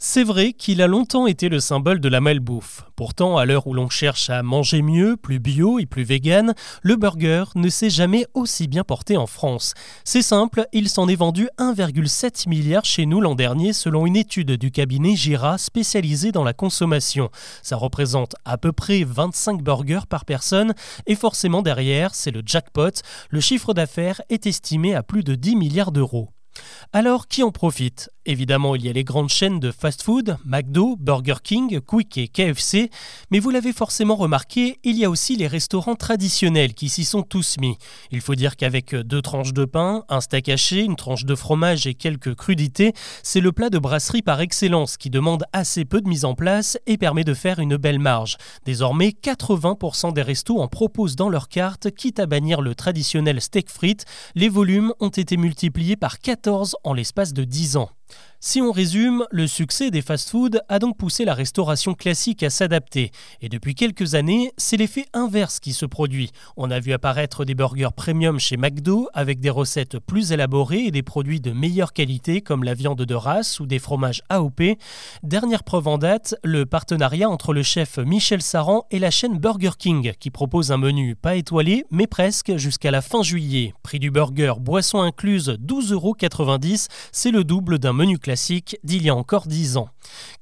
C'est vrai qu'il a longtemps été le symbole de la malbouffe. Pourtant, à l'heure où l'on cherche à manger mieux, plus bio et plus vegan, le burger ne s'est jamais aussi bien porté en France. C'est simple, il s'en est vendu 1,7 milliard chez nous l'an dernier selon une étude du cabinet Gira spécialisé dans la consommation. Ça représente à peu près 25 burgers par personne et forcément derrière, c'est le jackpot. Le chiffre d'affaires est estimé à plus de 10 milliards d'euros. Alors, qui en profite? Évidemment, il y a les grandes chaînes de fast-food, McDo, Burger King, Quick et KFC, mais vous l'avez forcément remarqué, il y a aussi les restaurants traditionnels qui s'y sont tous mis. Il faut dire qu'avec deux tranches de pain, un steak haché, une tranche de fromage et quelques crudités, c'est le plat de brasserie par excellence qui demande assez peu de mise en place et permet de faire une belle marge. Désormais, 80% des restos en proposent dans leur carte, quitte à bannir le traditionnel steak frites. Les volumes ont été multipliés par 14 en l'espace de 10 ans. Si on résume, le succès des fast-foods a donc poussé la restauration classique à s'adapter. Et depuis quelques années, c'est l'effet inverse qui se produit. On a vu apparaître des burgers premium chez McDo avec des recettes plus élaborées et des produits de meilleure qualité comme la viande de race ou des fromages AOP. Dernière preuve en date, le partenariat entre le chef Michel Saran et la chaîne Burger King qui propose un menu pas étoilé mais presque jusqu'à la fin juillet. Prix du burger, boisson incluse 12,90 euros, c'est le double d'un menu classique d'il y a encore 10 ans.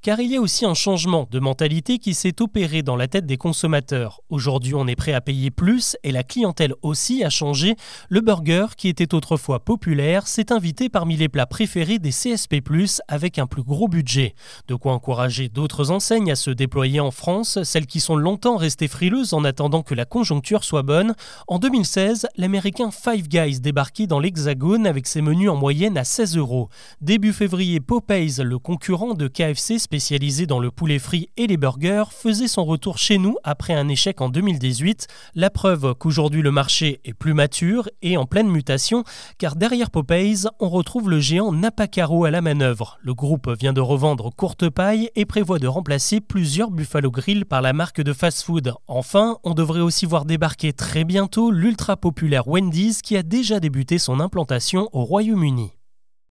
Car il y a aussi un changement de mentalité qui s'est opéré dans la tête des consommateurs. Aujourd'hui, on est prêt à payer plus et la clientèle aussi a changé. Le burger, qui était autrefois populaire, s'est invité parmi les plats préférés des CSP+, avec un plus gros budget. De quoi encourager d'autres enseignes à se déployer en France, celles qui sont longtemps restées frileuses en attendant que la conjoncture soit bonne. En 2016, l'américain Five Guys débarquait dans l'Hexagone avec ses menus en moyenne à 16 euros. Début février, Popeyes, le concurrent de Spécialisé dans le poulet frit et les burgers, faisait son retour chez nous après un échec en 2018. La preuve qu'aujourd'hui le marché est plus mature et en pleine mutation, car derrière Popeyes, on retrouve le géant Napacaro à la manœuvre. Le groupe vient de revendre Courte Paille et prévoit de remplacer plusieurs Buffalo Grill par la marque de fast-food. Enfin, on devrait aussi voir débarquer très bientôt l'ultra populaire Wendy's qui a déjà débuté son implantation au Royaume-Uni.